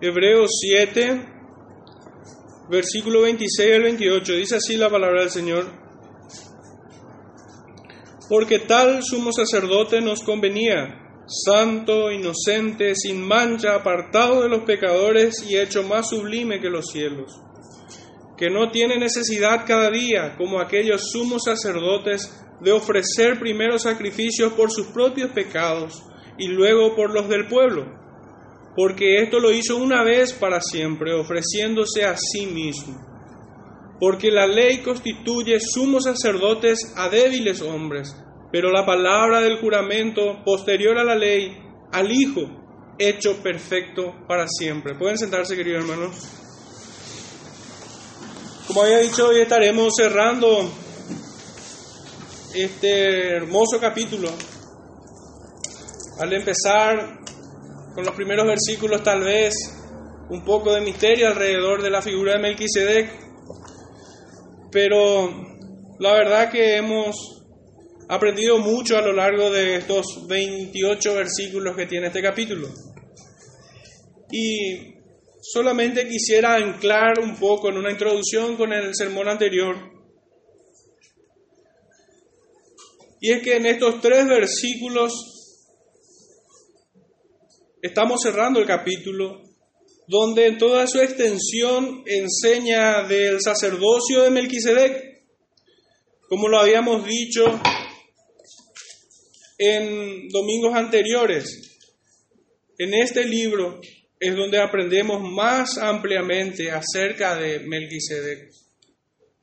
Hebreos 7, versículo 26 al 28. Dice así la palabra del Señor. Porque tal sumo sacerdote nos convenía, santo, inocente, sin mancha, apartado de los pecadores y hecho más sublime que los cielos, que no tiene necesidad cada día, como aquellos sumos sacerdotes, de ofrecer primero sacrificios por sus propios pecados y luego por los del pueblo, porque esto lo hizo una vez para siempre, ofreciéndose a sí mismo. Porque la ley constituye sumos sacerdotes a débiles hombres, pero la palabra del juramento posterior a la ley, al Hijo, hecho perfecto para siempre. Pueden sentarse, queridos hermanos. Como había dicho, hoy estaremos cerrando este hermoso capítulo. Al empezar con los primeros versículos, tal vez un poco de misterio alrededor de la figura de Melquisedec, pero la verdad que hemos aprendido mucho a lo largo de estos 28 versículos que tiene este capítulo. Y solamente quisiera anclar un poco en una introducción con el sermón anterior. Y es que en estos tres versículos estamos cerrando el capítulo, donde en toda su extensión enseña del sacerdocio de Melquisedec, como lo habíamos dicho en domingos anteriores. En este libro es donde aprendemos más ampliamente acerca de Melquisedec.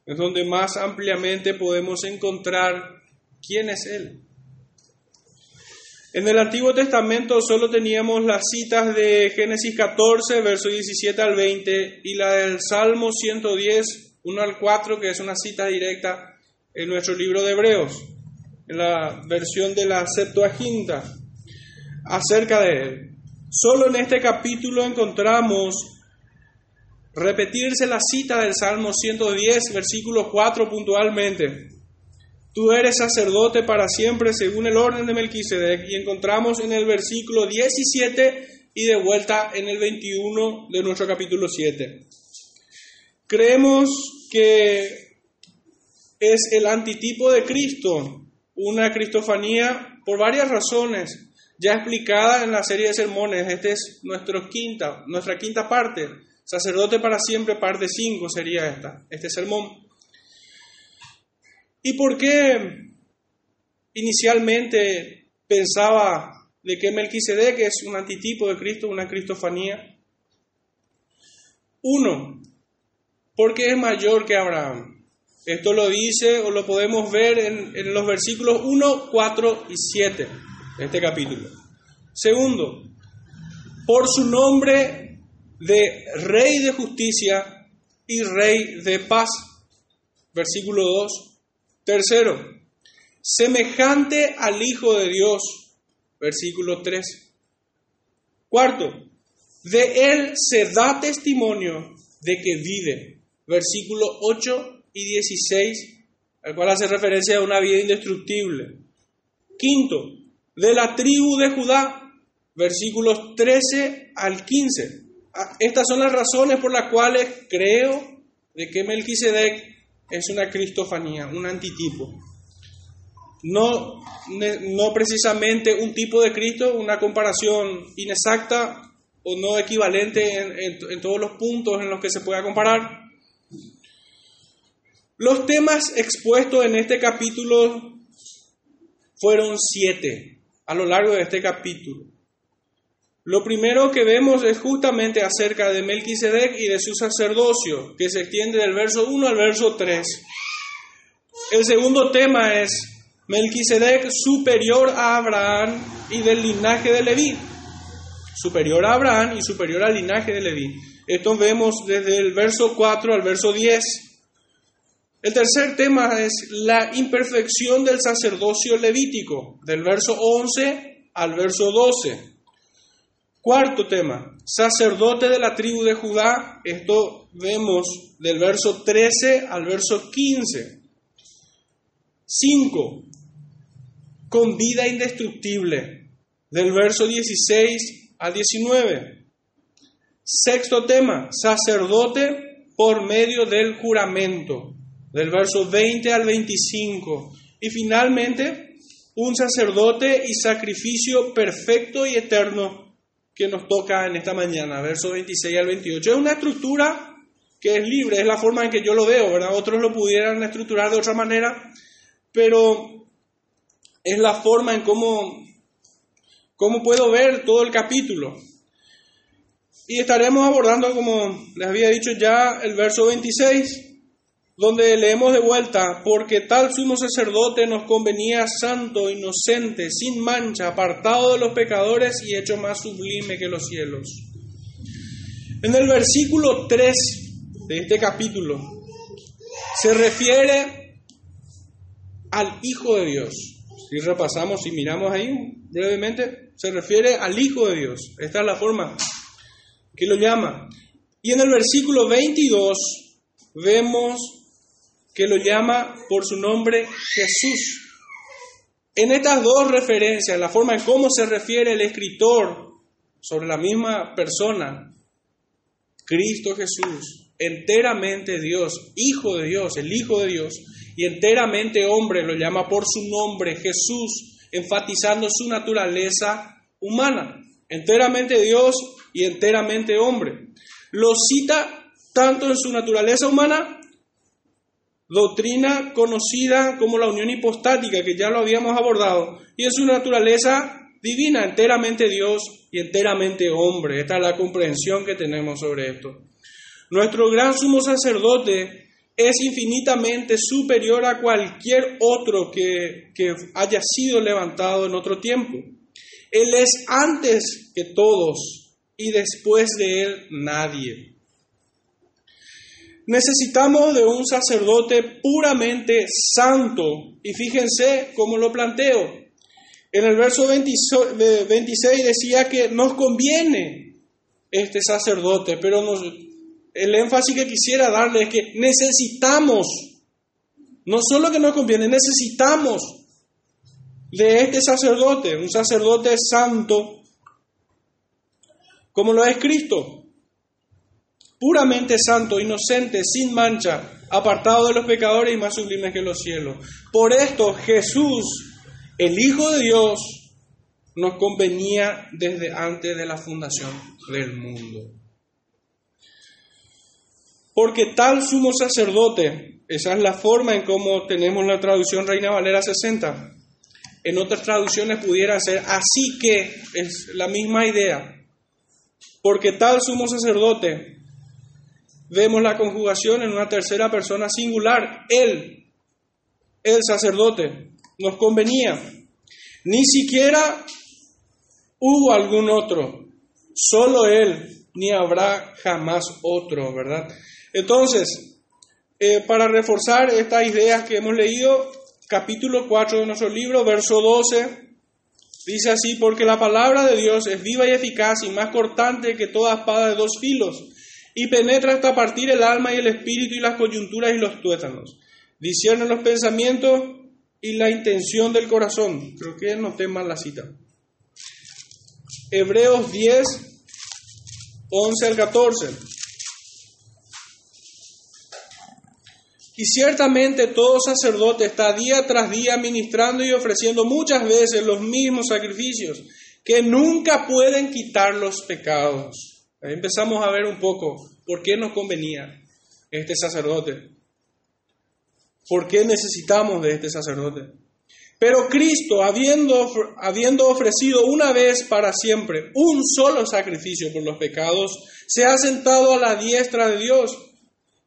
Es donde más ampliamente podemos encontrar quién es Él. En el Antiguo Testamento solo teníamos las citas de Génesis 14, verso 17 al 20, y la del Salmo 110, 1 al 4, que es una cita directa en nuestro libro de Hebreos, en la versión de la Septuaginta, acerca de él. Solo en este capítulo encontramos repetirse la cita del Salmo 110, versículo 4 puntualmente. Tú eres sacerdote para siempre según el orden de Melquisedec. Y encontramos en el versículo 17 y de vuelta en el 21 de nuestro capítulo 7. Creemos que es el antitipo de Cristo, una cristofanía por varias razones, ya explicada en la serie de sermones. Esta es nuestra quinta, nuestra quinta parte. Sacerdote para siempre, parte 5 sería esta, este sermón. ¿Y por qué inicialmente pensaba de que Melquisedec es un antitipo de Cristo, una cristofanía? Uno, porque es mayor que Abraham. Esto lo dice o lo podemos ver en, en los versículos 1, 4 y 7 de este capítulo. Segundo, por su nombre de Rey de Justicia y Rey de Paz. Versículo 2. Tercero, semejante al Hijo de Dios, versículo 3. Cuarto, de Él se da testimonio de que vive, versículo 8 y 16, al cual hace referencia a una vida indestructible. Quinto, de la tribu de Judá, versículos 13 al 15. Estas son las razones por las cuales creo de que Melquisedec es una cristofanía, un antitipo. No, no precisamente un tipo de Cristo, una comparación inexacta o no equivalente en, en, en todos los puntos en los que se pueda comparar. Los temas expuestos en este capítulo fueron siete a lo largo de este capítulo. Lo primero que vemos es justamente acerca de Melquisedec y de su sacerdocio, que se extiende del verso 1 al verso 3. El segundo tema es Melquisedec superior a Abraham y del linaje de Leví. Superior a Abraham y superior al linaje de Leví. Esto vemos desde el verso 4 al verso 10. El tercer tema es la imperfección del sacerdocio levítico, del verso 11 al verso 12. Cuarto tema, sacerdote de la tribu de Judá. Esto vemos del verso 13 al verso 15. 5. Con vida indestructible, del verso 16 al 19. Sexto tema, sacerdote por medio del juramento, del verso 20 al 25. Y finalmente, un sacerdote y sacrificio perfecto y eterno que nos toca en esta mañana, verso 26 al 28. Es una estructura que es libre, es la forma en que yo lo veo, ¿verdad? Otros lo pudieran estructurar de otra manera, pero es la forma en cómo, cómo puedo ver todo el capítulo. Y estaremos abordando, como les había dicho ya, el verso 26, donde leemos de vuelta, porque tal sumo sacerdote nos convenía santo, inocente, sin mancha, apartado de los pecadores y hecho más sublime que los cielos. En el versículo 3 de este capítulo se refiere al Hijo de Dios. Si repasamos y miramos ahí brevemente, se refiere al Hijo de Dios. Esta es la forma que lo llama. Y en el versículo 22 vemos que lo llama por su nombre Jesús. En estas dos referencias, la forma en cómo se refiere el escritor sobre la misma persona, Cristo Jesús, enteramente Dios, Hijo de Dios, el Hijo de Dios, y enteramente hombre, lo llama por su nombre Jesús, enfatizando su naturaleza humana, enteramente Dios y enteramente hombre. Lo cita tanto en su naturaleza humana, doctrina conocida como la unión hipostática, que ya lo habíamos abordado, y en su naturaleza divina, enteramente Dios y enteramente hombre. Esta es la comprensión que tenemos sobre esto. Nuestro gran sumo sacerdote es infinitamente superior a cualquier otro que, que haya sido levantado en otro tiempo. Él es antes que todos y después de él nadie. Necesitamos de un sacerdote puramente santo y fíjense cómo lo planteo. En el verso 26 decía que nos conviene este sacerdote, pero el énfasis que quisiera darle es que necesitamos, no solo que nos conviene, necesitamos de este sacerdote, un sacerdote santo, como lo es Cristo, puramente santo, inocente, sin mancha, apartado de los pecadores y más sublimes que los cielos. Por esto Jesús, el Hijo de Dios, nos convenía desde antes de la fundación del mundo. Porque tal sumo sacerdote, esa es la forma en cómo tenemos la traducción Reina Valera 60, en otras traducciones pudiera ser así que es la misma idea. Porque tal sumo sacerdote, vemos la conjugación en una tercera persona singular, él, el sacerdote, nos convenía. Ni siquiera hubo algún otro, solo él, ni habrá jamás otro, ¿verdad? Entonces, eh, para reforzar estas ideas que hemos leído, capítulo 4 de nuestro libro, verso 12, dice así, porque la palabra de Dios es viva y eficaz y más cortante que toda espada de dos filos, y penetra hasta partir el alma y el espíritu y las coyunturas y los tuétanos. Discierne los pensamientos y la intención del corazón. Creo que no mal la cita. Hebreos 10, 11 al 14. Y ciertamente todo sacerdote está día tras día ministrando y ofreciendo muchas veces los mismos sacrificios que nunca pueden quitar los pecados. Empezamos a ver un poco por qué nos convenía este sacerdote. ¿Por qué necesitamos de este sacerdote? Pero Cristo, habiendo, habiendo ofrecido una vez para siempre un solo sacrificio por los pecados, se ha sentado a la diestra de Dios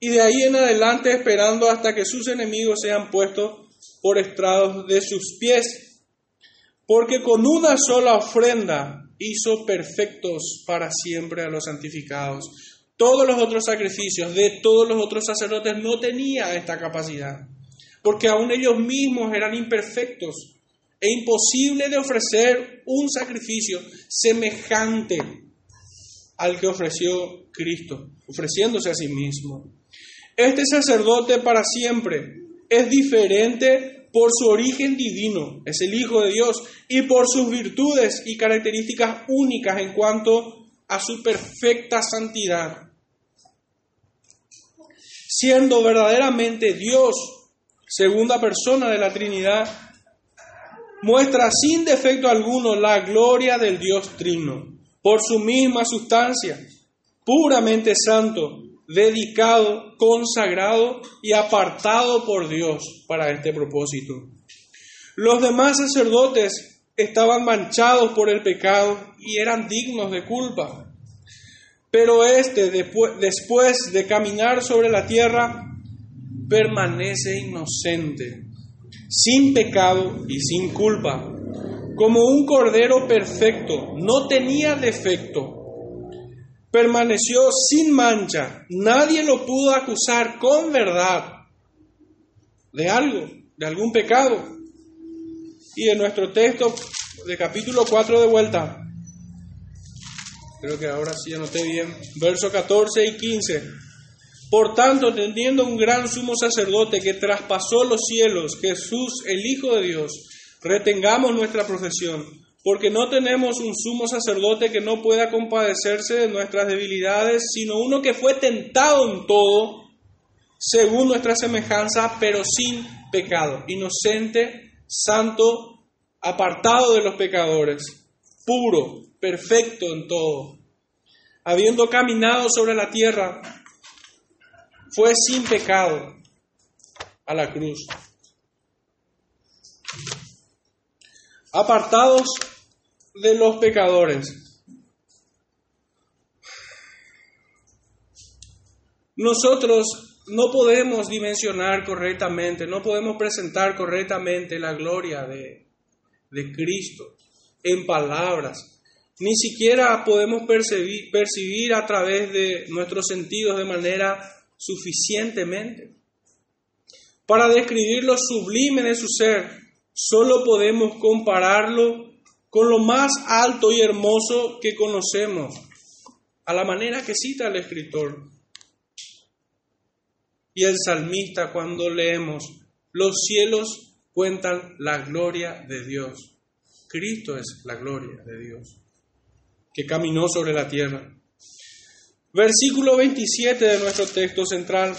y de ahí en adelante esperando hasta que sus enemigos sean puestos por estrados de sus pies. Porque con una sola ofrenda hizo perfectos para siempre a los santificados. Todos los otros sacrificios de todos los otros sacerdotes no tenían esta capacidad, porque aún ellos mismos eran imperfectos e imposible de ofrecer un sacrificio semejante al que ofreció Cristo, ofreciéndose a sí mismo. Este sacerdote para siempre es diferente por su origen divino, es el Hijo de Dios, y por sus virtudes y características únicas en cuanto a su perfecta santidad. Siendo verdaderamente Dios, segunda persona de la Trinidad, muestra sin defecto alguno la gloria del Dios Trino, por su misma sustancia, puramente santo, dedicado, consagrado y apartado por Dios para este propósito. Los demás sacerdotes estaban manchados por el pecado y eran dignos de culpa. Pero este, después de caminar sobre la tierra, permanece inocente, sin pecado y sin culpa, como un cordero perfecto, no tenía defecto. Permaneció sin mancha, nadie lo pudo acusar con verdad de algo, de algún pecado. Y en nuestro texto de capítulo 4 de vuelta, creo que ahora sí anoté bien, versos 14 y 15. Por tanto, teniendo un gran sumo sacerdote que traspasó los cielos, Jesús, el Hijo de Dios, retengamos nuestra profesión, porque no tenemos un sumo sacerdote que no pueda compadecerse de nuestras debilidades, sino uno que fue tentado en todo, según nuestra semejanza, pero sin pecado, inocente, santo, apartado de los pecadores, puro, perfecto en todo. Habiendo caminado sobre la tierra, fue sin pecado a la cruz. Apartados de los pecadores. Nosotros no podemos dimensionar correctamente, no podemos presentar correctamente la gloria de, de Cristo en palabras. Ni siquiera podemos percibir, percibir a través de nuestros sentidos de manera suficientemente. Para describir lo sublime de su ser, solo podemos compararlo con lo más alto y hermoso que conocemos, a la manera que cita el escritor. Y el salmista cuando leemos, los cielos cuentan la gloria de Dios. Cristo es la gloria de Dios, que caminó sobre la tierra. Versículo 27 de nuestro texto central,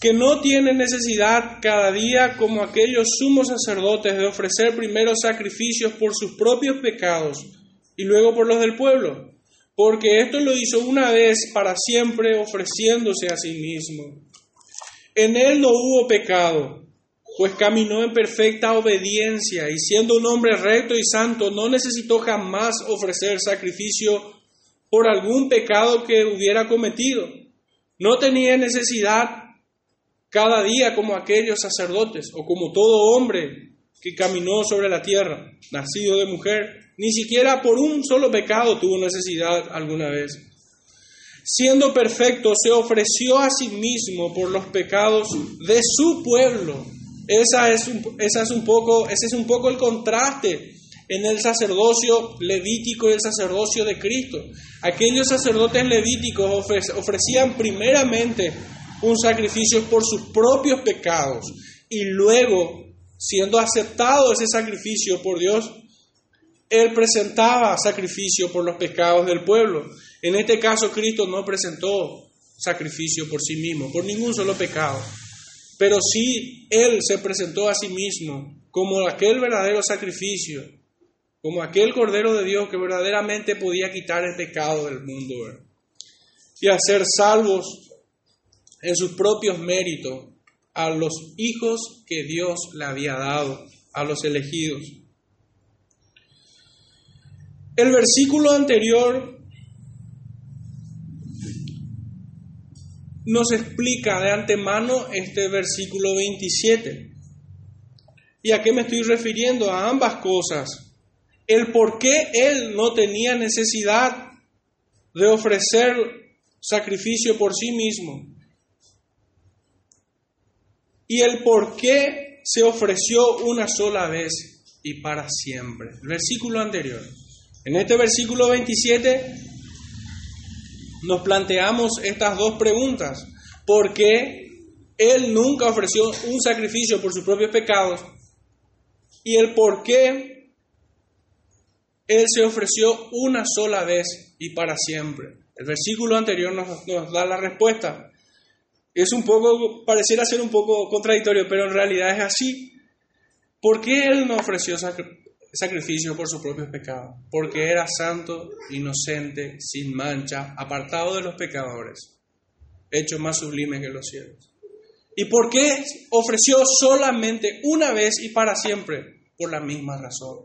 que no tiene necesidad cada día como aquellos sumos sacerdotes de ofrecer primero sacrificios por sus propios pecados y luego por los del pueblo, porque esto lo hizo una vez para siempre ofreciéndose a sí mismo. En él no hubo pecado, pues caminó en perfecta obediencia y siendo un hombre recto y santo no necesitó jamás ofrecer sacrificio por algún pecado que hubiera cometido. No tenía necesidad cada día como aquellos sacerdotes o como todo hombre que caminó sobre la tierra, nacido de mujer, ni siquiera por un solo pecado tuvo necesidad alguna vez. Siendo perfecto, se ofreció a sí mismo por los pecados de su pueblo. Esa es un, esa es un poco, ese es un poco el contraste en el sacerdocio levítico y el sacerdocio de Cristo. Aquellos sacerdotes levíticos ofrecían primeramente un sacrificio por sus propios pecados y luego, siendo aceptado ese sacrificio por Dios, Él presentaba sacrificio por los pecados del pueblo. En este caso, Cristo no presentó sacrificio por sí mismo, por ningún solo pecado, pero sí Él se presentó a sí mismo como aquel verdadero sacrificio como aquel Cordero de Dios que verdaderamente podía quitar el pecado del mundo y hacer salvos en sus propios méritos a los hijos que Dios le había dado, a los elegidos. El versículo anterior nos explica de antemano este versículo 27. ¿Y a qué me estoy refiriendo? A ambas cosas el por qué él no tenía necesidad de ofrecer sacrificio por sí mismo y el por qué se ofreció una sola vez y para siempre. El versículo anterior. En este versículo 27 nos planteamos estas dos preguntas. ¿Por qué Él nunca ofreció un sacrificio por sus propios pecados? Y el por qué Él se ofreció una sola vez y para siempre. El versículo anterior nos, nos da la respuesta. Es un poco, pareciera ser un poco contradictorio, pero en realidad es así. ¿Por qué Él no ofreció sacrificio por sus propios pecados? Porque era santo, inocente, sin mancha, apartado de los pecadores, hecho más sublime que los cielos. ¿Y por qué ofreció solamente una vez y para siempre? Por la misma razón.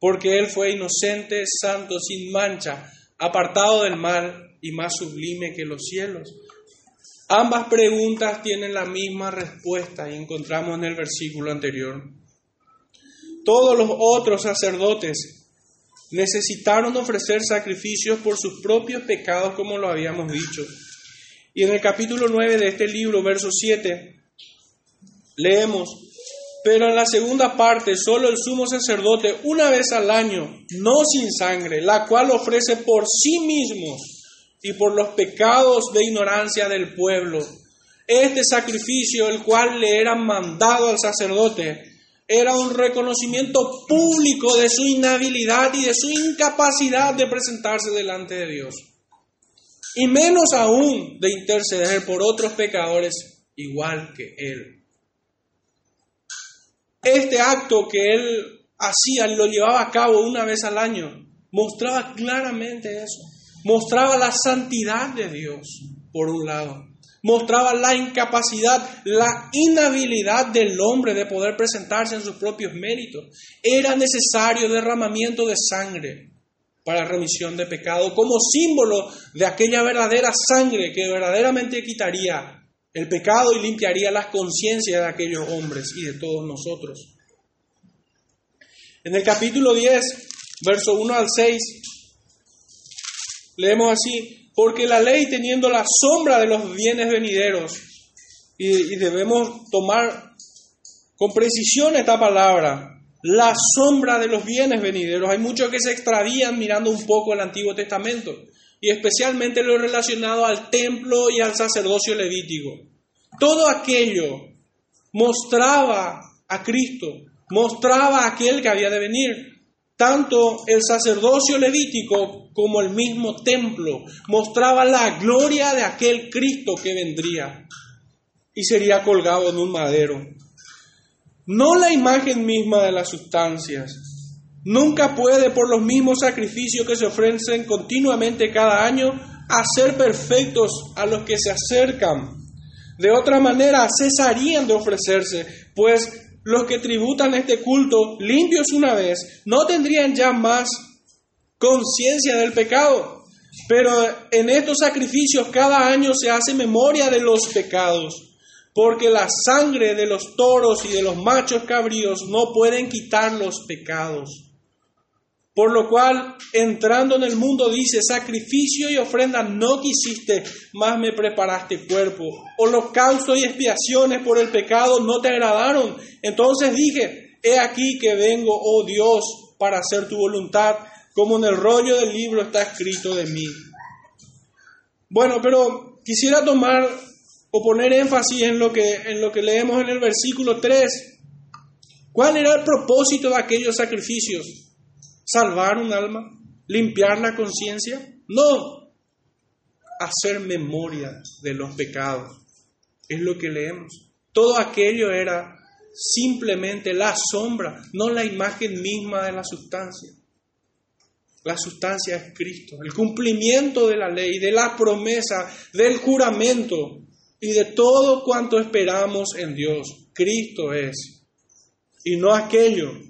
Porque Él fue inocente, santo, sin mancha, apartado del mal y más sublime que los cielos. Ambas preguntas tienen la misma respuesta y encontramos en el versículo anterior. Todos los otros sacerdotes necesitaron ofrecer sacrificios por sus propios pecados, como lo habíamos dicho. Y en el capítulo 9 de este libro, verso 7, leemos, pero en la segunda parte, solo el sumo sacerdote una vez al año, no sin sangre, la cual ofrece por sí mismo y por los pecados de ignorancia del pueblo. Este sacrificio, el cual le era mandado al sacerdote, era un reconocimiento público de su inhabilidad y de su incapacidad de presentarse delante de Dios y menos aún de interceder por otros pecadores igual que él. Este acto que él hacía, lo llevaba a cabo una vez al año, mostraba claramente eso. Mostraba la santidad de Dios, por un lado. Mostraba la incapacidad, la inhabilidad del hombre de poder presentarse en sus propios méritos. Era necesario derramamiento de sangre para remisión de pecado, como símbolo de aquella verdadera sangre que verdaderamente quitaría el pecado y limpiaría las conciencias de aquellos hombres y de todos nosotros. En el capítulo 10, verso 1 al 6, leemos así, porque la ley teniendo la sombra de los bienes venideros, y, debemos tomar con precisión esta palabra, la sombra de los bienes venideros. Hay muchos que se extravían mirando un poco el Antiguo Testamento y especialmente lo relacionado al templo y al sacerdocio levítico. Todo aquello mostraba a Cristo, mostraba a aquel que había de venir. Tanto el sacerdocio levítico como el mismo templo mostraba la gloria de aquel Cristo que vendría y sería colgado en un madero no la imagen misma de las sustancias. Nunca puede, por los mismos sacrificios que se ofrecen continuamente cada año, hacer perfectos a los que se acercan. De otra manera, cesarían de ofrecerse, pues los que tributan este culto, limpios una vez, no tendrían ya más conciencia del pecado. Pero en estos sacrificios cada año se hace memoria de los pecados porque la sangre de los toros y de los machos cabríos no pueden quitar los pecados. Por lo cual, entrando en el mundo, dice, sacrificio y ofrenda no quisiste, más me preparaste cuerpo. Holocausto y expiaciones por el pecado no te agradaron. Entonces dije, he aquí que vengo, oh Dios, para hacer tu voluntad, como en el rollo del libro está escrito de mí. Bueno, pero quisiera tomar o poner énfasis en lo, que, en lo que leemos en el versículo 3. ¿Cuál era el propósito de aquellos sacrificios? ¿Salvar un alma? ¿Limpiar la conciencia? No, hacer memoria de los pecados. Es lo que leemos. Todo aquello era simplemente la sombra, no la imagen misma de la sustancia. La sustancia es Cristo, el cumplimiento de la ley, de la promesa, del juramento y de todo cuanto esperamos en Dios. Cristo es, y no aquello.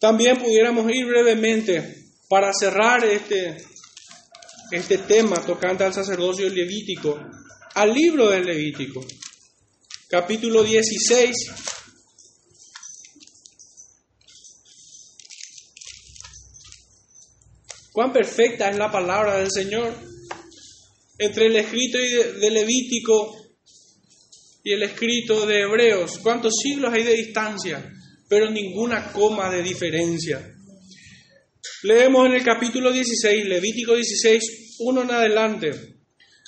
También pudiéramos ir brevemente para cerrar este, este tema tocante al sacerdocio levítico, al libro del Levítico, capítulo 16. Cuán perfecta es la palabra del Señor entre el escrito de Levítico y el escrito de Hebreos. ¿Cuántos siglos hay de distancia? Pero ninguna coma de diferencia. Leemos en el capítulo 16, Levítico 16, uno en adelante.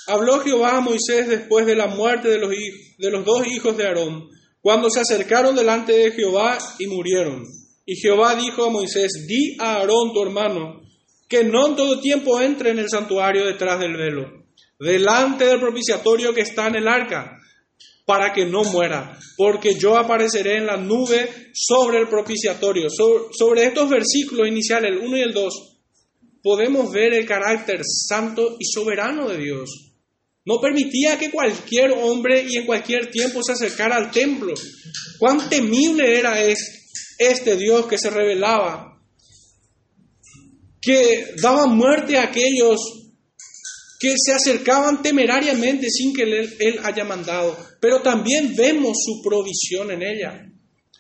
Habló Jehová a Moisés después de la muerte de los, de los dos hijos de Aarón, cuando se acercaron delante de Jehová y murieron. Y Jehová dijo a Moisés, di a Aarón tu hermano, que no en todo tiempo entre en el santuario detrás del velo, delante del propiciatorio que está en el arca, para que no muera, porque yo apareceré en la nube sobre el propiciatorio. Sobre, estos versículos iniciales, el 1 y el 2, podemos ver el carácter santo y soberano de Dios. No permitía que cualquier hombre y en cualquier tiempo se acercara al templo. Cuán temible era este Dios que se revelaba, que daba muerte a aquellos que se acercaban temerariamente sin que él, haya mandado. Pero también vemos su provisión en ella.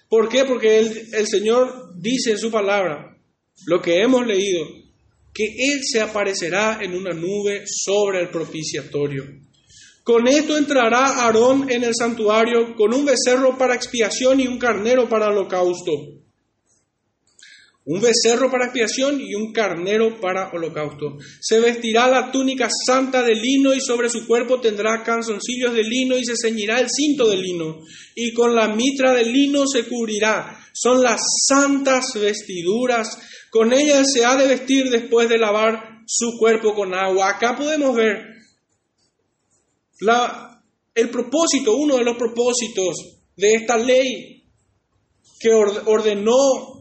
¿Por qué? Porque el Señor dice en su palabra, lo que hemos leído, que Él se aparecerá en una nube sobre el propiciatorio. Con esto entrará Aarón en el santuario con un becerro para expiación y un carnero para holocausto. Un becerro para expiación y un carnero para holocausto. Se vestirá la túnica santa de lino y sobre su cuerpo tendrá canzoncillos de lino y se ceñirá el cinto de lino. Y con la mitra de lino se cubrirá. Son las santas vestiduras con ella se ha de vestir después de lavar su cuerpo con agua. Acá podemos ver la, el propósito, uno de los propósitos de esta ley que ordenó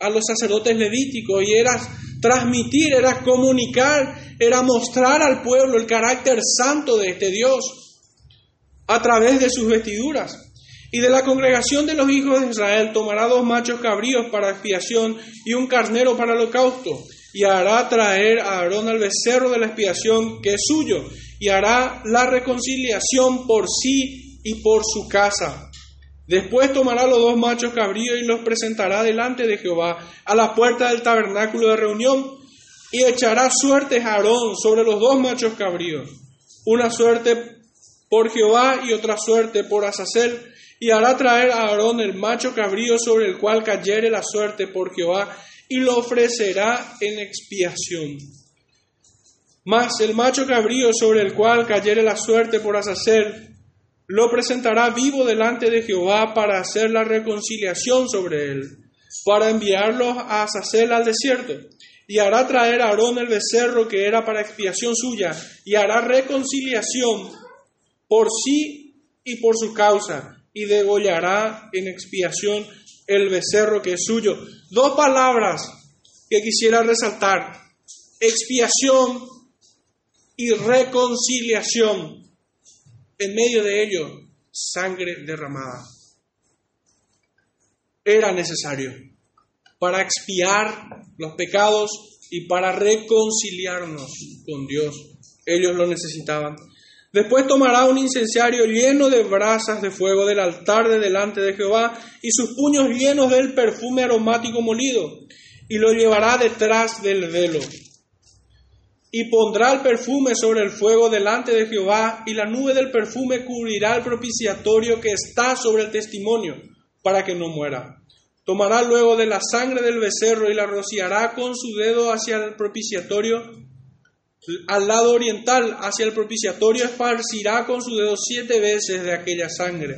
a los sacerdotes levíticos y era transmitir, era comunicar, era mostrar al pueblo el carácter santo de este Dios a través de sus vestiduras. Y de la congregación de los hijos de Israel tomará dos machos cabríos para expiación y un carnero para holocausto. Y hará traer a Aarón al becerro de la expiación que es suyo. Y hará la reconciliación por sí y por su casa. Después tomará los dos machos cabríos y los presentará delante de Jehová a la puerta del tabernáculo de reunión. Y echará suertes Aarón sobre los dos machos cabríos. Una suerte por Jehová y otra suerte por Azazel y hará traer a Aarón el macho cabrío sobre el cual cayere la suerte por Jehová, y lo ofrecerá en expiación. Mas el macho cabrío sobre el cual cayere la suerte por Azazel, lo presentará vivo delante de Jehová para hacer la reconciliación sobre él, para enviarlo a Azazel al desierto. Y hará traer a Aarón el becerro que era para expiación suya, y hará reconciliación por sí y por su causa, y degollará en expiación el becerro que es suyo. Dos palabras que quisiera resaltar. Expiación y reconciliación. En medio de ello, sangre derramada. Era necesario para expiar los pecados y para reconciliarnos con Dios. Ellos lo necesitaban. Después tomará un incensario lleno de brasas de fuego del altar de delante de Jehová y sus puños llenos del perfume aromático molido y lo llevará detrás del velo. Y pondrá el perfume sobre el fuego delante de Jehová y la nube del perfume cubrirá el propiciatorio que está sobre el testimonio para que no muera. Tomará luego de la sangre del becerro y la rociará con su dedo hacia el propiciatorio al lado oriental, hacia el propiciatorio, esparcirá con su dedo siete veces de aquella sangre.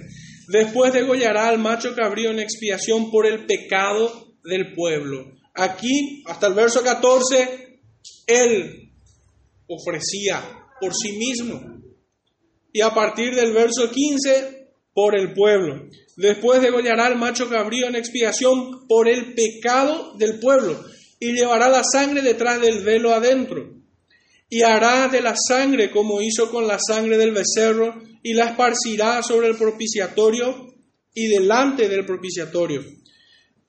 Después degollará al macho cabrío en expiación por el pecado del pueblo. Aquí, hasta el verso 14, él ofrecía por sí mismo. Y a partir del verso 15, por el pueblo. Después degollará al macho cabrío en expiación por el pecado del pueblo y llevará la sangre detrás del velo adentro y hará de la sangre como hizo con la sangre del becerro y la esparcirá sobre el propiciatorio y delante del propiciatorio.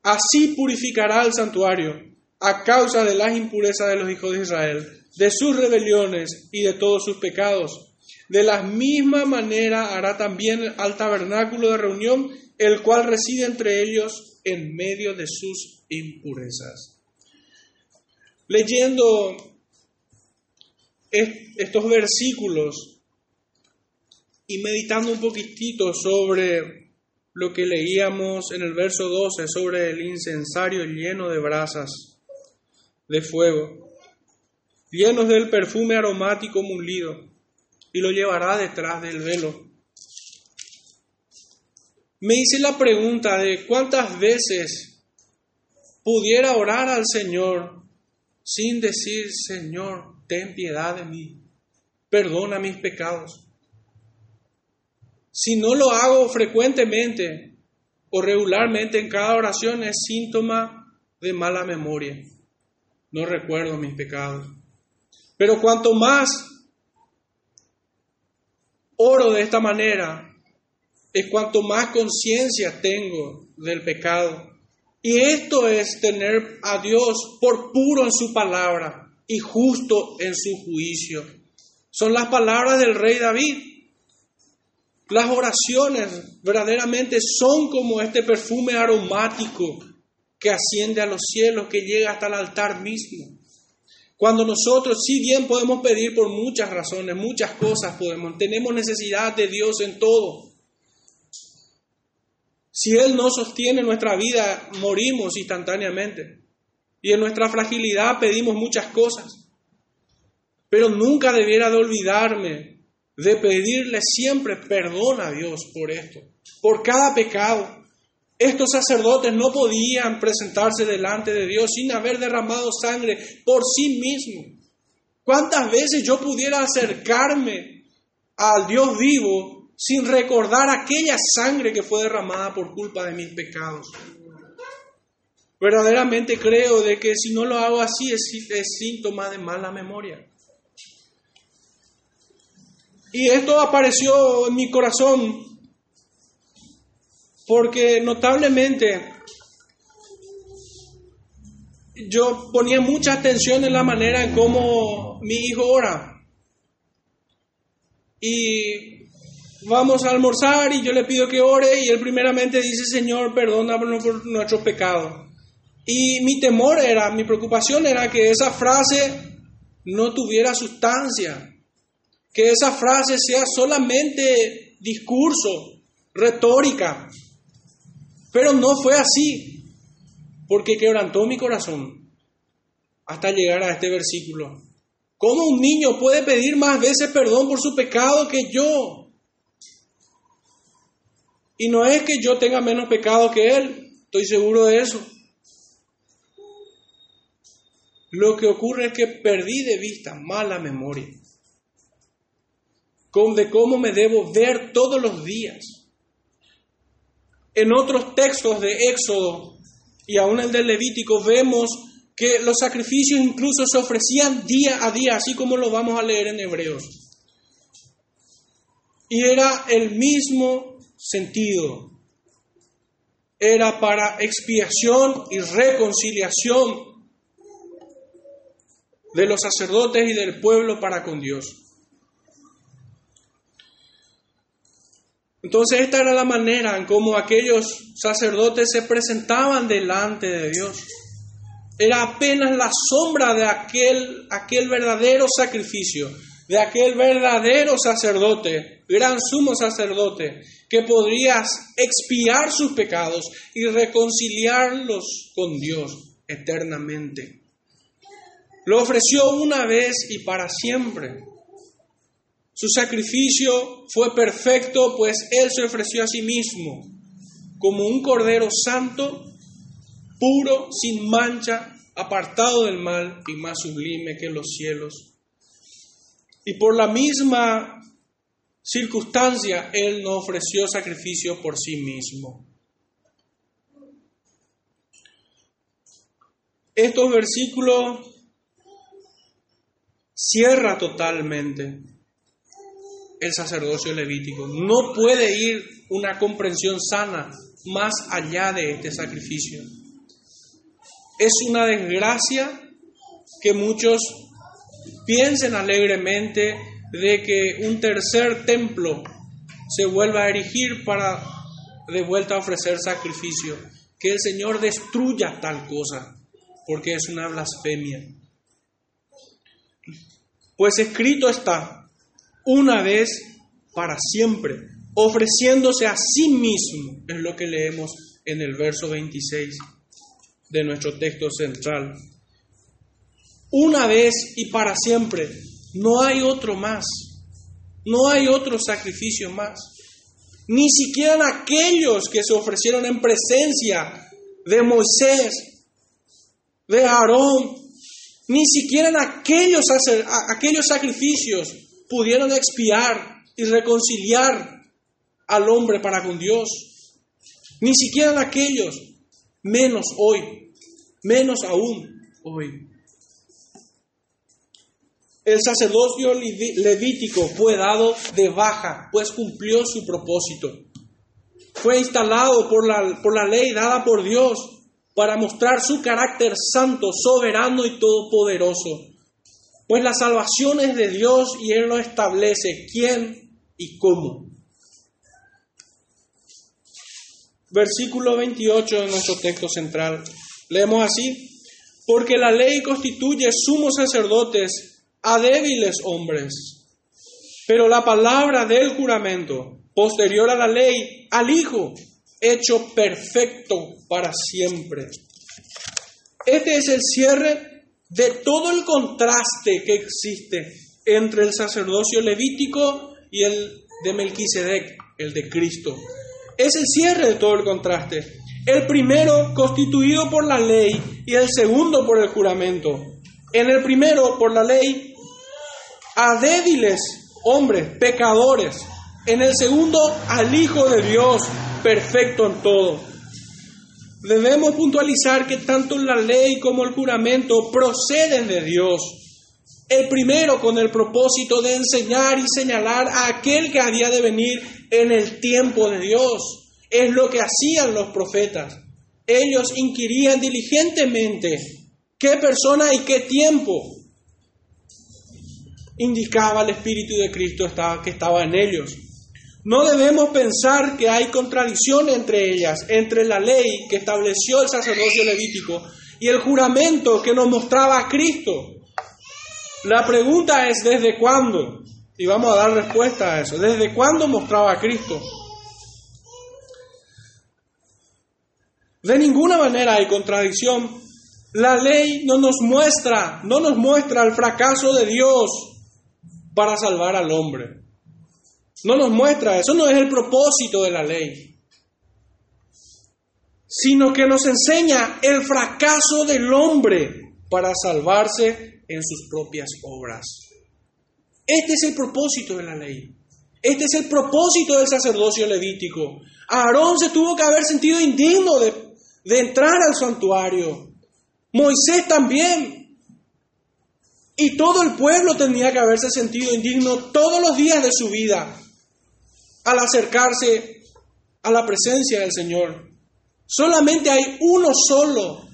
Así purificará el santuario a causa de las impurezas de los hijos de Israel, de sus rebeliones y de todos sus pecados. De la misma manera hará también al tabernáculo de reunión, el cual reside entre ellos en medio de sus impurezas. Leyendo estos versículos y meditando un poquitito sobre lo que leíamos en el verso 12 sobre el incensario lleno de brasas de fuego, llenos del perfume aromático molido, y lo llevará detrás del velo. Me hice la pregunta de cuántas veces pudiera orar al Señor sin decir, Señor, ten piedad de mí, perdona mis pecados. Si no lo hago frecuentemente o regularmente en cada oración es síntoma de mala memoria. No recuerdo mis pecados. Pero cuanto más oro de esta manera, es cuanto más conciencia tengo del pecado. Y esto es tener a Dios por puro en su palabra y justo en su juicio. Son las palabras del rey David. Las oraciones verdaderamente son como este perfume aromático que asciende a los cielos, que llega hasta el altar mismo. Cuando nosotros, si bien podemos pedir por muchas razones, muchas cosas podemos, tenemos necesidad de Dios en todo. Si Él no sostiene nuestra vida, morimos instantáneamente. Y en nuestra fragilidad pedimos muchas cosas. Pero nunca debiera de olvidarme de pedirle siempre perdón a Dios por esto, por cada pecado, estos sacerdotes no podían presentarse delante de Dios sin haber derramado sangre por sí mismos. ¿Cuántas veces yo pudiera acercarme al Dios vivo sin recordar aquella sangre que fue derramada por culpa de mis pecados? Verdaderamente creo de que si no lo hago así es, es síntoma de mala memoria. Y esto apareció en mi corazón porque notablemente yo ponía mucha atención en la manera en cómo mi hijo ora. Y vamos a almorzar y yo le pido que ore y él primeramente dice, Señor, perdónanos por nuestros pecados. Y mi temor era, mi preocupación era que esa frase no tuviera sustancia, que esa frase sea solamente discurso, retórica, pero no fue así, porque quebrantó mi corazón hasta llegar a este versículo. ¿Cómo un niño puede pedir más veces perdón por su pecado que yo? Y no es que yo tenga menos pecado que él, estoy seguro de eso. Lo que ocurre es que perdí de vista mala memoria de cómo me debo ver todos los días en otros textos de Éxodo y aún el del Levítico vemos que los sacrificios incluso se ofrecían día a día, así como lo vamos a leer en Hebreos. Y era el mismo sentido. Era para expiación y reconciliación de los sacerdotes y del pueblo para con Dios. Entonces esta era la manera en cómo aquellos sacerdotes se presentaban delante de Dios. Era apenas la sombra de aquel, aquel verdadero sacrificio, de aquel verdadero sacerdote, gran sumo sacerdote, que podría expiar sus pecados y reconciliarlos con Dios eternamente. Lo ofreció una vez y para siempre. Su sacrificio fue perfecto, pues Él se ofreció a sí mismo como un cordero santo, puro, sin mancha, apartado del mal y más sublime que los cielos. Y por la misma circunstancia, Él no ofreció sacrificio por sí mismo. Estos versículos cierra totalmente el sacerdocio levítico. No puede ir una comprensión sana más allá de este sacrificio. Es una desgracia que muchos piensen alegremente de que un tercer templo se vuelva a erigir para de vuelta ofrecer sacrificio. Que el Señor destruya tal cosa, porque es una blasfemia. Pues escrito está, una vez para siempre, ofreciéndose a sí mismo, es lo que leemos en el verso 26 de nuestro texto central. Una vez y para siempre, no hay otro más, no hay otro sacrificio más. Ni siquiera aquellos que se ofrecieron en presencia de Moisés de Aarón, ni siquiera aquellos, aquellos sacrificios pudieron expiar y reconciliar al hombre para con Dios. Ni siquiera aquellos, menos hoy, menos aún hoy. El sacerdocio levítico fue dado de baja, pues cumplió su propósito. Fue instalado por la, por la ley dada por Dios para mostrar su carácter santo, soberano y todopoderoso. Pues la salvación es de Dios y Él lo establece quién y cómo. Versículo 28 de nuestro texto central. Leemos así, porque la ley constituye sumos sacerdotes a débiles hombres, pero la palabra del juramento, posterior a la ley, al Hijo, hecho perfecto para siempre. Este es el cierre de todo el contraste que existe entre el sacerdocio levítico y el de Melquisedec, el de Cristo. Es el cierre de todo el contraste. El primero constituido por la ley y el segundo por el juramento. En el primero, por la ley, a débiles hombres, pecadores. En el segundo, al Hijo de Dios, perfecto en todo. Debemos puntualizar que tanto la ley como el juramento proceden de Dios. El primero con el propósito de enseñar y señalar a aquel que había de venir en el tiempo de Dios. Es lo que hacían los profetas. Ellos inquirían diligentemente qué persona y qué tiempo indicaba el Espíritu de Cristo que estaba en ellos. No debemos pensar que hay contradicción entre ellas, entre la ley que estableció el sacerdocio levítico y el juramento que nos mostraba a Cristo. La pregunta es ¿desde cuándo? Y vamos a dar respuesta a eso. ¿Desde cuándo mostraba a Cristo? De ninguna manera hay contradicción. La ley no nos muestra, no nos muestra el fracaso de Dios para salvar al hombre. No nos muestra, eso no es el propósito de la ley, sino que nos enseña el fracaso del hombre para salvarse en sus propias obras. Este es el propósito de la ley. Este es el propósito del sacerdocio levítico. Aarón se tuvo que haber sentido indigno de, de entrar al santuario. Moisés también. Y todo el pueblo tenía que haberse sentido indigno todos los días de su vida al acercarse a la presencia del Señor. Solamente hay uno solo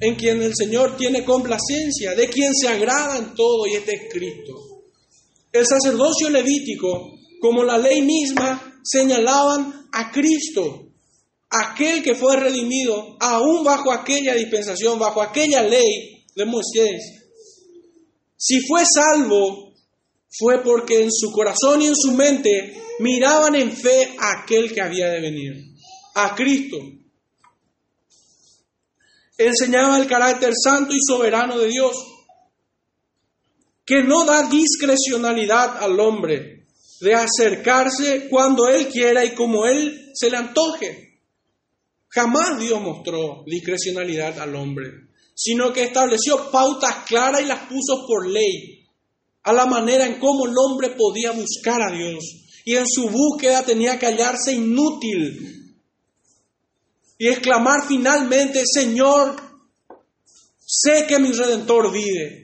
en quien el Señor tiene complacencia, de quien se agrada en todo, y este es Cristo. El sacerdocio levítico, como la ley misma, señalaban a Cristo, aquel que fue redimido, aún bajo aquella dispensación, bajo aquella ley de Moisés. Si fue salvo, fue porque en su corazón y en su mente miraban en fe a aquel que había de venir, a Cristo. Enseñaba el carácter santo y soberano de Dios, que no da discrecionalidad al hombre de acercarse cuando Él quiera y como Él se le antoje. Jamás Dios mostró discrecionalidad al hombre, sino que estableció pautas claras y las puso por ley, a la manera en cómo el hombre podía buscar a Dios y en su búsqueda tenía que hallarse inútil y exclamar finalmente, Señor, sé que mi redentor vive,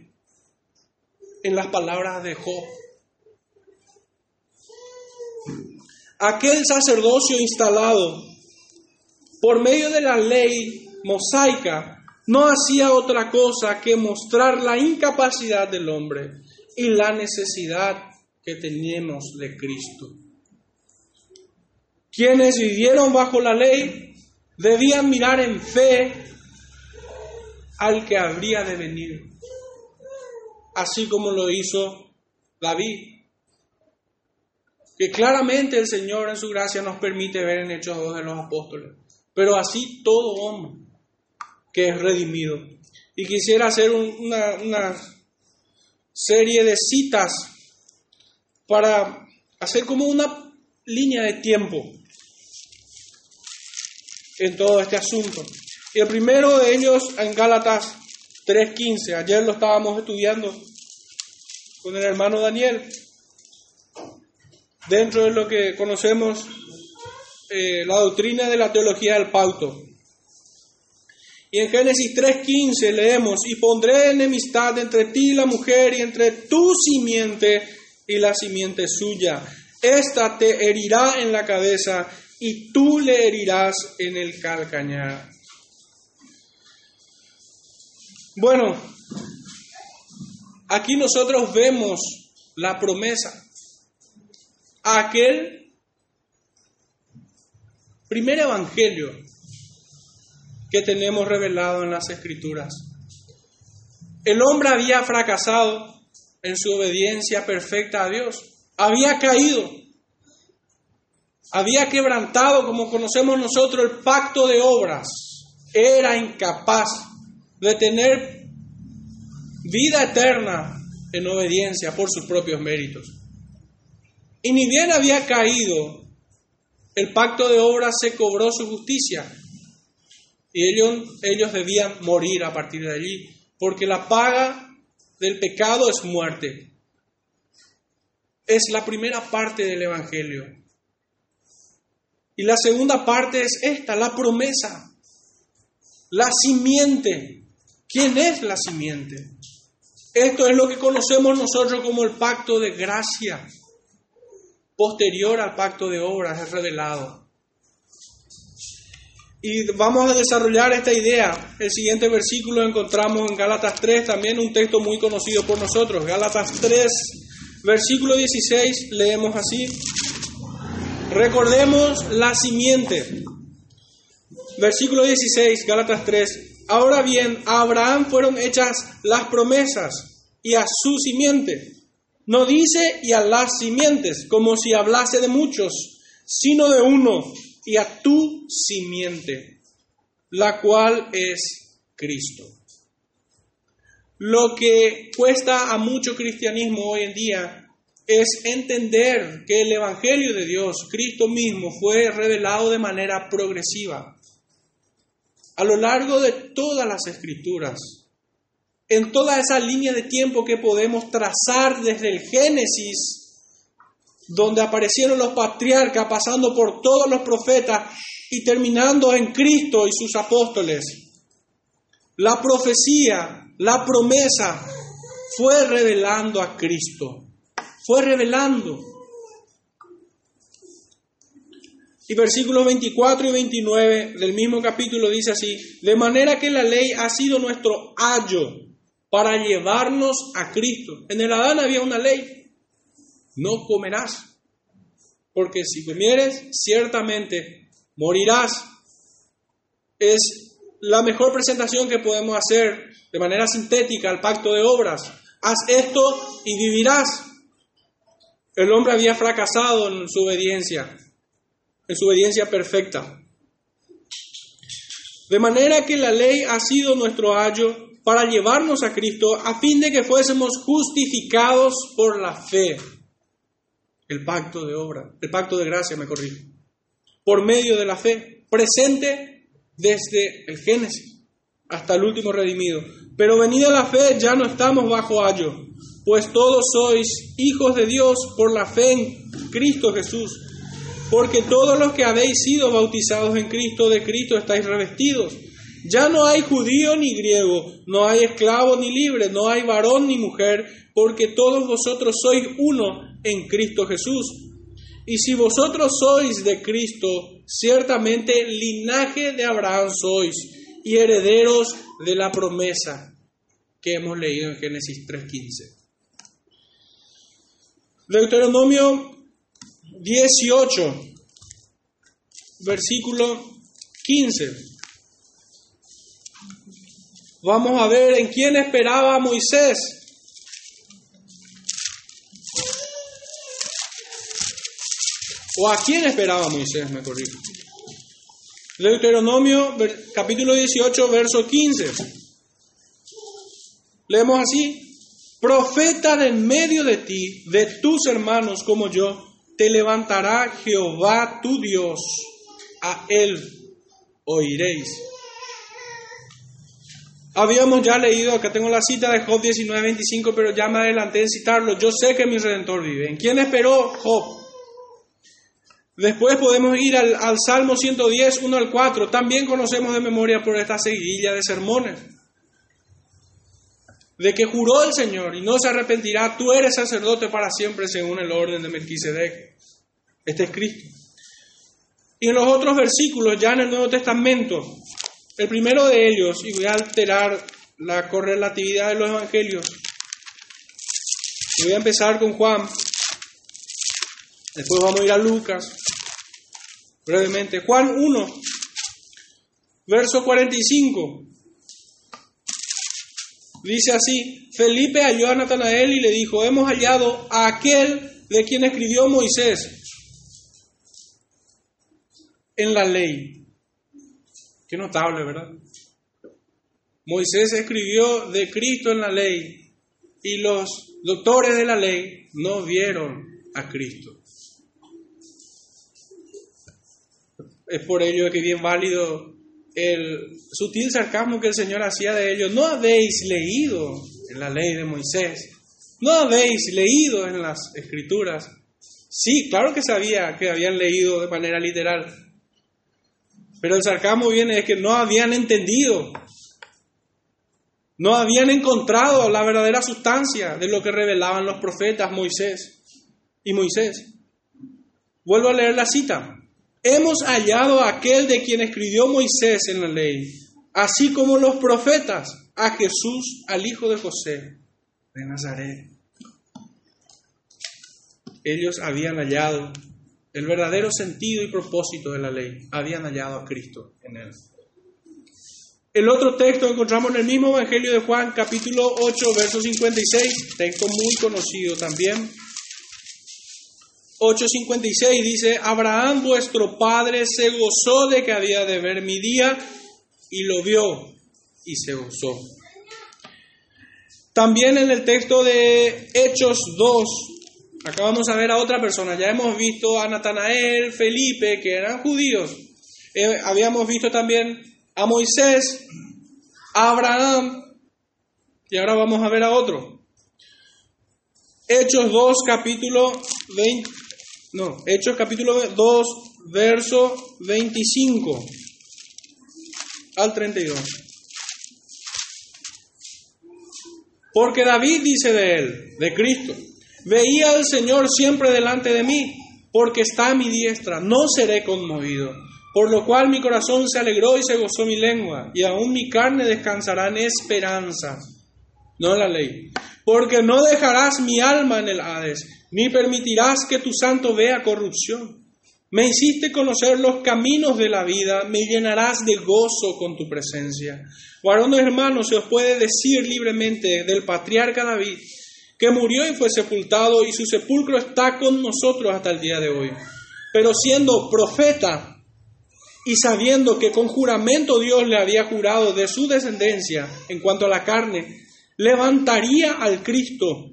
en las palabras de Job. Aquel sacerdocio instalado por medio de la ley mosaica no hacía otra cosa que mostrar la incapacidad del hombre y la necesidad que tenemos de Cristo. Quienes vivieron bajo la ley debían mirar en fe al que habría de venir, así como lo hizo David, que claramente el Señor en su gracia nos permite ver en Hechos 2 de los Apóstoles, pero así todo hombre que es redimido. Y quisiera hacer una, una serie de citas para hacer como una línea de tiempo en todo este asunto. Y el primero de ellos en Gálatas 3.15. Ayer lo estábamos estudiando con el hermano Daniel. Dentro de lo que conocemos eh, la doctrina de la teología del pacto. Y en Génesis 3.15 leemos, y pondré enemistad entre ti la mujer y entre tu simiente y la simiente suya. Esta te herirá en la cabeza y tú le herirás en el calcañar. Bueno, aquí nosotros vemos la promesa. Aquel primer evangelio que tenemos revelado en las escrituras. El hombre había fracasado en su obediencia perfecta a Dios, había caído, había quebrantado, como conocemos nosotros, el pacto de obras, era incapaz de tener vida eterna en obediencia por sus propios méritos. Y ni bien había caído, el pacto de obras se cobró su justicia, y ellos, ellos debían morir a partir de allí, porque la paga del pecado es muerte. Es la primera parte del Evangelio. Y la segunda parte es esta, la promesa, la simiente. ¿Quién es la simiente? Esto es lo que conocemos nosotros como el pacto de gracia, posterior al pacto de obras, es revelado. Y vamos a desarrollar esta idea. El siguiente versículo encontramos en Gálatas 3, también un texto muy conocido por nosotros. Gálatas 3, versículo 16, leemos así. Recordemos la simiente. Versículo 16, Gálatas 3. Ahora bien, a Abraham fueron hechas las promesas y a su simiente. No dice y a las simientes, como si hablase de muchos, sino de uno y a tu simiente, la cual es Cristo. Lo que cuesta a mucho cristianismo hoy en día es entender que el Evangelio de Dios, Cristo mismo, fue revelado de manera progresiva a lo largo de todas las escrituras, en toda esa línea de tiempo que podemos trazar desde el Génesis donde aparecieron los patriarcas, pasando por todos los profetas y terminando en Cristo y sus apóstoles. La profecía, la promesa fue revelando a Cristo, fue revelando. Y versículos 24 y 29 del mismo capítulo dice así, de manera que la ley ha sido nuestro ayo para llevarnos a Cristo. En el Adán había una ley, no comerás, porque si comieres, ciertamente morirás. Es la mejor presentación que podemos hacer de manera sintética al pacto de obras. Haz esto y vivirás. El hombre había fracasado en su obediencia, en su obediencia perfecta. De manera que la ley ha sido nuestro ayo para llevarnos a Cristo a fin de que fuésemos justificados por la fe el pacto de obra, el pacto de gracia, me corrijo, por medio de la fe, presente desde el Génesis hasta el último redimido. Pero venida la fe ya no estamos bajo ayo, pues todos sois hijos de Dios por la fe en Cristo Jesús. Porque todos los que habéis sido bautizados en Cristo, de Cristo estáis revestidos. Ya no hay judío ni griego, no hay esclavo ni libre, no hay varón ni mujer, porque todos vosotros sois uno en Cristo Jesús. Y si vosotros sois de Cristo, ciertamente linaje de Abraham sois y herederos de la promesa que hemos leído en Génesis 3.15. Deuteronomio 18, versículo 15. Vamos a ver en quién esperaba Moisés ¿O a quién esperaba Moisés, me corrijo? Deuteronomio capítulo 18, verso 15. Leemos así, profeta de en medio de ti, de tus hermanos como yo, te levantará Jehová tu Dios, a él oiréis. Habíamos ya leído, acá tengo la cita de Job 19:25, pero ya me adelanté en citarlo. Yo sé que mi redentor vive. ¿En quién esperó Job? Después podemos ir al, al, Salmo 110, 1 al 4. También conocemos de memoria por esta seguidilla de sermones. De que juró el Señor y no se arrepentirá, tú eres sacerdote para siempre según el orden de Melquisedec. Este es Cristo. Y en los otros versículos, ya en el Nuevo Testamento, el primero de ellos, y voy a alterar la correlatividad de los evangelios, y voy a empezar con Juan, después vamos a ir a Lucas, brevemente. Juan 1, verso 45. Dice así, Felipe halló a Natanael y le dijo, hemos hallado a aquel de quien escribió Moisés en la ley Qué notable, ¿verdad? Moisés escribió de Cristo en la ley y los doctores de la ley no vieron a Cristo. Es por ello que bien válido el sutil sarcasmo que el Señor hacía de ellos. No habéis leído en la ley de Moisés, no habéis leído en las escrituras. Sí, claro que sabía que habían leído de manera literal, pero el sarcasmo viene de que no habían entendido, no habían encontrado la verdadera sustancia de lo que revelaban los profetas Moisés y Moisés. Vuelvo a leer la cita. Hemos hallado a aquel de quien escribió Moisés en la ley, así como los profetas, a Jesús, al hijo de José de Nazaret. Ellos habían hallado el verdadero sentido y propósito de la ley. Habían hallado a Cristo en él. El otro texto encontramos en el mismo Evangelio de Juan, capítulo 8, verso 56, texto muy conocido también. 8.56 dice, Abraham vuestro padre se gozó de que había de ver mi día y lo vio y se gozó. También en el texto de Hechos 2, Acá vamos a ver a otra persona. Ya hemos visto a Natanael, Felipe, que eran judíos. Eh, habíamos visto también a Moisés, a Abraham. Y ahora vamos a ver a otro. Hechos 2, capítulo 20. No, Hechos capítulo 2, verso 25 al 32. Porque David dice de él, de Cristo, Veía al Señor siempre delante de mí, porque está a mi diestra, no seré conmovido. Por lo cual mi corazón se alegró y se gozó mi lengua, y aún mi carne descansará en esperanza, no en la ley. Porque no dejarás mi alma en el Hades, ni permitirás que tu santo vea corrupción. Me hiciste conocer los caminos de la vida, me llenarás de gozo con tu presencia. Varones hermanos, se os puede decir libremente del patriarca David, que murió y fue sepultado y su sepulcro está con nosotros hasta el día de hoy. Pero siendo profeta y sabiendo que con juramento Dios le había jurado de su descendencia en cuanto a la carne, levantaría al Cristo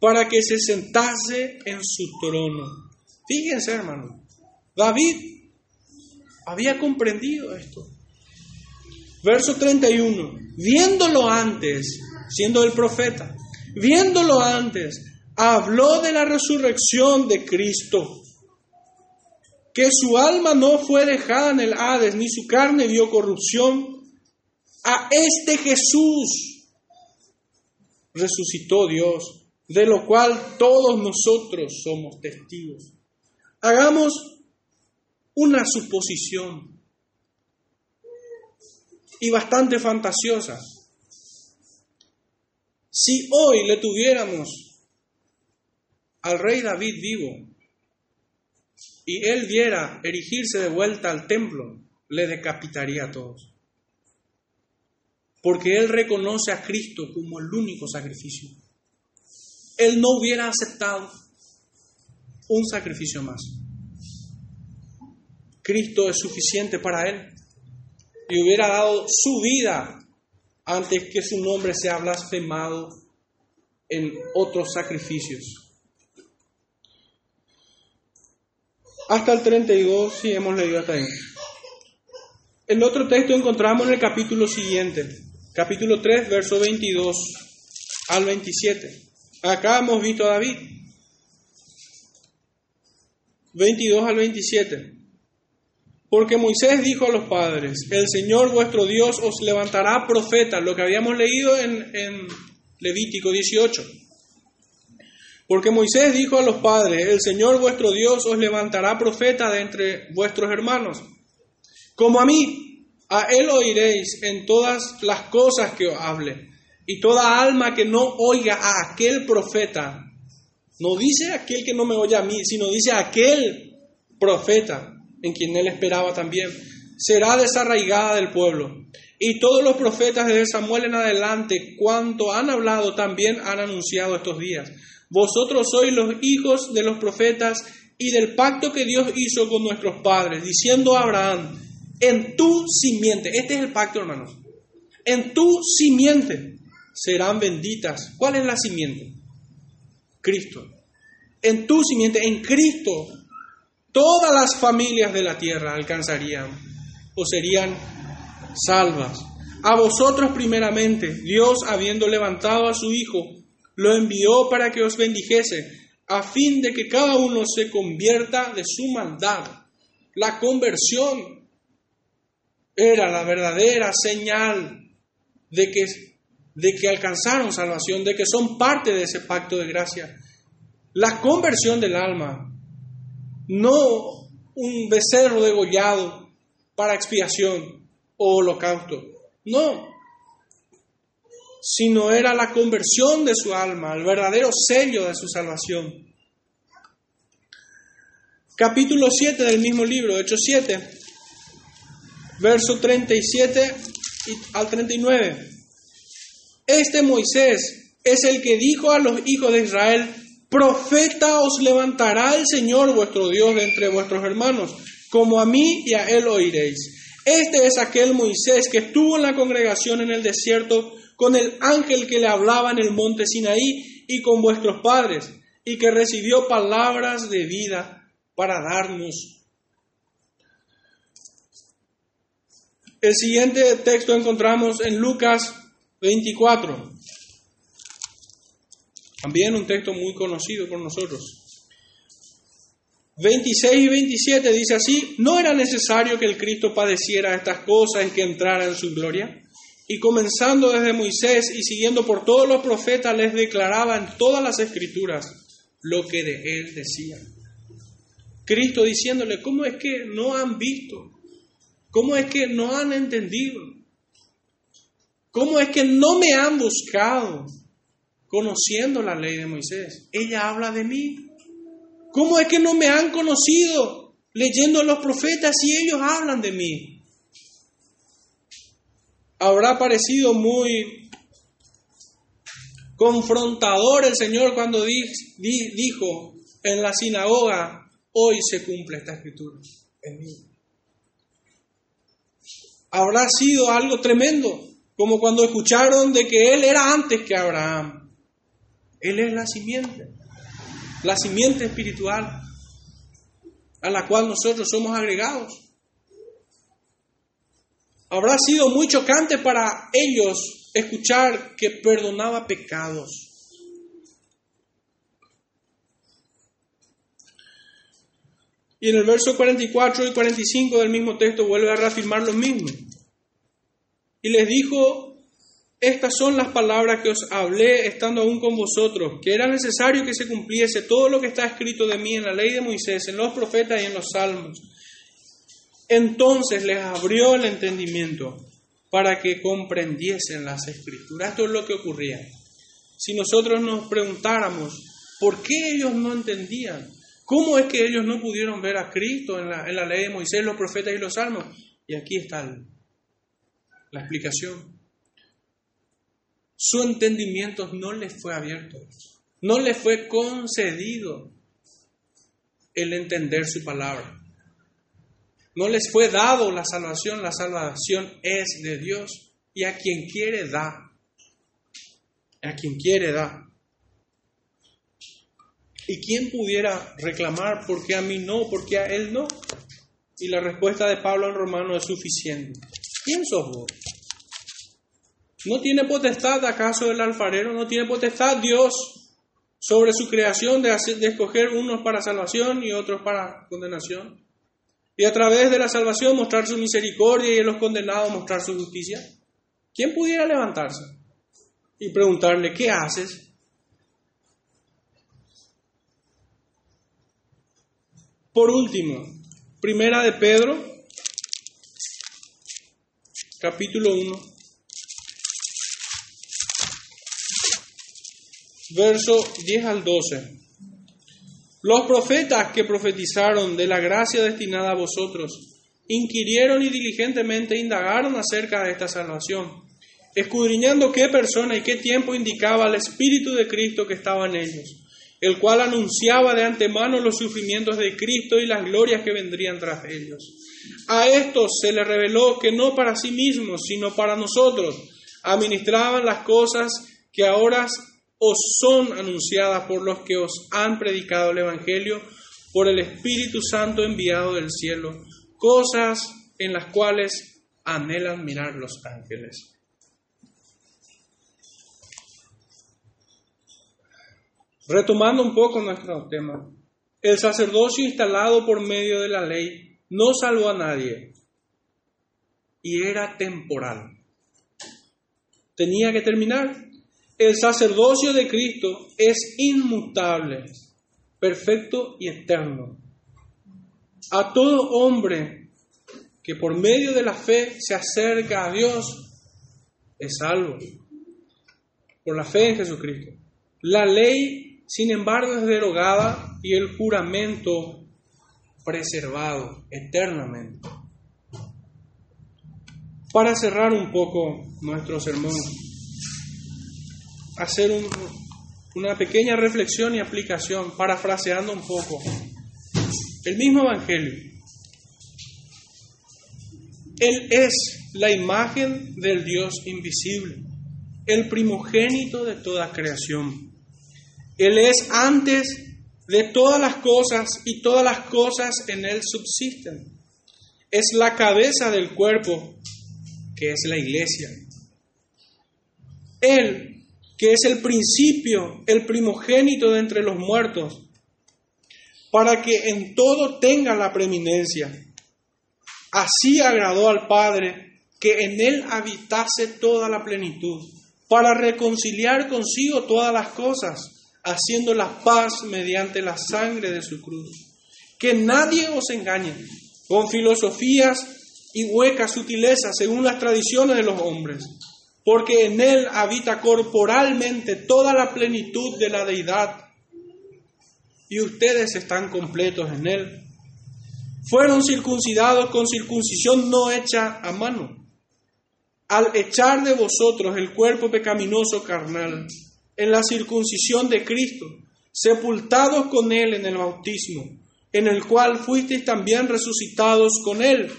para que se sentase en su trono. Fíjense, hermano, David había comprendido esto. Verso 31, viéndolo antes, siendo el profeta, viéndolo antes, habló de la resurrección de Cristo, que su alma no fue dejada en el Hades, ni su carne vio corrupción. A este Jesús resucitó Dios, de lo cual todos nosotros somos testigos. Hagamos una suposición y bastante fantasiosa. Si hoy le tuviéramos al rey David vivo y él viera erigirse de vuelta al templo, le decapitaría a todos. Porque él reconoce a Cristo como el único sacrificio. Él no hubiera aceptado un sacrificio más. Cristo es suficiente para él y hubiera dado su vida antes que su nombre sea blasfemado en otros sacrificios. Hasta el 32, si hemos leído hasta ahí. El otro texto encontramos en el capítulo siguiente, capítulo 3, verso 22 al 27. Acá hemos visto a David. 22 al 27. Porque Moisés dijo a los padres, el Señor vuestro Dios os levantará profeta, lo que habíamos leído en, en Levítico 18. Porque Moisés dijo a los padres, el Señor vuestro Dios os levantará profeta de entre vuestros hermanos, como a mí, a él oiréis en todas las cosas que os hable, y toda alma que no oiga a aquel profeta, no dice aquel que no me oye a mí, sino dice aquel profeta en quien él esperaba también, será desarraigada del pueblo. Y todos los profetas desde Samuel en adelante, cuanto han hablado, también han anunciado estos días. Vosotros sois los hijos de los profetas y del pacto que Dios hizo con nuestros padres, diciendo a Abraham, en tu simiente, este es el pacto hermanos, en tu simiente serán benditas. ¿Cuál es la simiente? Cristo. En tu simiente, en Cristo, todas las familias de la tierra alcanzarían o serían salvas. A vosotros primeramente, Dios habiendo levantado a su Hijo, lo envió para que os bendijese, a fin de que cada uno se convierta de su maldad. La conversión era la verdadera señal de que, de que alcanzaron salvación, de que son parte de ese pacto de gracia. La conversión del alma, no un becerro degollado para expiación o holocausto. No, sino era la conversión de su alma, el verdadero sello de su salvación. Capítulo 7 del mismo libro, Hechos 7, verso 37 al 39. Este Moisés es el que dijo a los hijos de Israel, profeta os levantará el Señor vuestro Dios de entre vuestros hermanos, como a mí y a él oiréis. Este es aquel Moisés que estuvo en la congregación en el desierto con el ángel que le hablaba en el monte Sinaí y con vuestros padres, y que recibió palabras de vida para darnos. El siguiente texto encontramos en Lucas 24, también un texto muy conocido por nosotros. 26 y 27 dice así, ¿no era necesario que el Cristo padeciera estas cosas y que entrara en su gloria? Y comenzando desde Moisés y siguiendo por todos los profetas, les declaraba en todas las escrituras lo que de él decía. Cristo diciéndole, ¿cómo es que no han visto? ¿Cómo es que no han entendido? ¿Cómo es que no me han buscado conociendo la ley de Moisés? Ella habla de mí. ¿Cómo es que no me han conocido leyendo los profetas y ellos hablan de mí? habrá parecido muy confrontador el Señor cuando dijo en la sinagoga, hoy se cumple esta escritura en mí. Habrá sido algo tremendo, como cuando escucharon de que Él era antes que Abraham. Él es la simiente, la simiente espiritual a la cual nosotros somos agregados habrá sido muy chocante para ellos escuchar que perdonaba pecados. Y en el verso 44 y 45 del mismo texto vuelve a reafirmar lo mismo. Y les dijo, estas son las palabras que os hablé estando aún con vosotros, que era necesario que se cumpliese todo lo que está escrito de mí en la ley de Moisés, en los profetas y en los salmos entonces les abrió el entendimiento para que comprendiesen las escrituras. Esto es lo que ocurría. Si nosotros nos preguntáramos, ¿por qué ellos no entendían? ¿Cómo es que ellos no pudieron ver a Cristo en la, ley de Moisés, los profetas y los salmos? Y aquí está la explicación. Su entendimiento no les fue abierto, no les fue concedido el entender su palabra. No les fue dado la salvación, la salvación es de Dios y a quien quiere da. A quien quiere da. ¿Y quién pudiera reclamar por qué a mí no, por qué a él no? Y la respuesta de Pablo en Romano es suficiente. ¿Quién sos vos? ¿No tiene potestad acaso el alfarero? ¿No tiene potestad Dios sobre su creación de, de escoger unos para salvación y otros para condenación? Y a través de la salvación mostrar su misericordia y en los condenados mostrar su justicia. ¿Quién pudiera levantarse y preguntarle, ¿qué haces? Por último, primera de Pedro, capítulo 1, verso 10 al 12. Los profetas que profetizaron de la gracia destinada a vosotros, inquirieron y diligentemente indagaron acerca de esta salvación, escudriñando qué persona y qué tiempo indicaba el Espíritu de Cristo que estaba en ellos el cual anunciaba de antemano los sufrimientos de Cristo y las glorias que vendrían tras ellos. A estos se les reveló que no para sí mismos, sino para nosotros, administraban las cosas que ahora os son anunciadas por los que os han predicado el Evangelio por el Espíritu Santo enviado del cielo, cosas en las cuales anhelan mirar los ángeles. Retomando un poco nuestro tema, el sacerdocio instalado por medio de la ley no salvó a nadie y era temporal. Tenía que terminar. El sacerdocio de Cristo es inmutable, perfecto y eterno. A todo hombre que por medio de la fe se acerca a Dios es salvo por la fe en Jesucristo. La ley sin embargo es derogada y el juramento preservado eternamente. Para cerrar un poco nuestro sermón, hacer una pequeña reflexión y aplicación, parafraseando un poco el mismo Evangelio. Él es la imagen del Dios invisible, el primogénito de toda creación él es antes de todas las cosas y todas las cosas en Él subsisten. Es la cabeza del cuerpo, que es la iglesia. Él, que es el principio, el primogénito de entre los muertos, para que en todo tenga la preeminencia. Así agradó al Padre que en Él habitase toda la plenitud, para reconciliar consigo todas las cosas haciendo la paz mediante la sangre de su cruz. Que nadie os engañe con filosofías y huecas sutilezas según las tradiciones de los hombres, porque en él habita corporalmente toda la plenitud de la deidad y ustedes están completos en él. Fueron circuncidados con circuncisión no hecha a mano, al echar de vosotros el cuerpo pecaminoso carnal en la circuncisión de Cristo, sepultados con Él en el bautismo, en el cual fuisteis también resucitados con Él,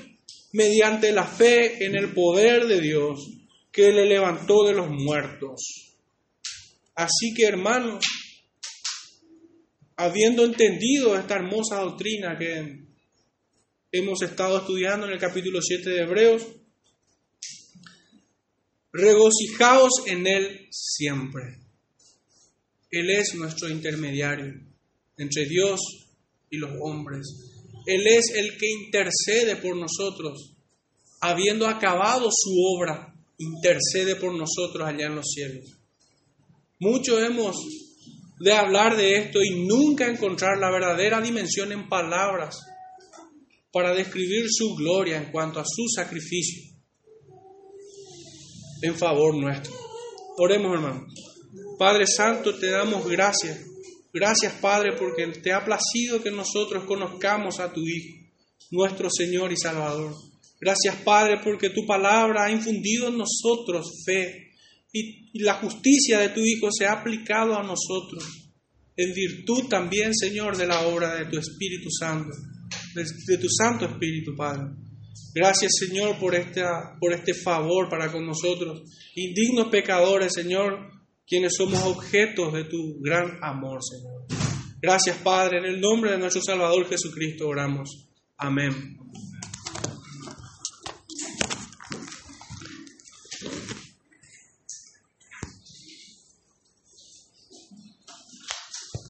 mediante la fe en el poder de Dios, que le levantó de los muertos. Así que, hermanos, habiendo entendido esta hermosa doctrina que hemos estado estudiando en el capítulo 7 de Hebreos, regocijaos en Él siempre él es nuestro intermediario entre Dios y los hombres. Él es el que intercede por nosotros. Habiendo acabado su obra, intercede por nosotros allá en los cielos. Mucho hemos de hablar de esto y nunca encontrar la verdadera dimensión en palabras para describir su gloria en cuanto a su sacrificio en favor nuestro. Oremos, hermanos. Padre Santo, te damos gracias. Gracias, Padre, porque te ha placido que nosotros conozcamos a tu Hijo, nuestro Señor y Salvador. Gracias, Padre, porque tu palabra ha infundido en nosotros fe y, la justicia de tu Hijo se ha aplicado a nosotros en virtud también, Señor, de la obra de tu Espíritu Santo, de, tu Santo Espíritu, Padre. Gracias, Señor, por, esta, por este favor para con nosotros, indignos pecadores, Señor, quienes somos objetos de tu gran amor, Señor. Gracias, Padre, en el nombre de nuestro Salvador Jesucristo oramos. Amén.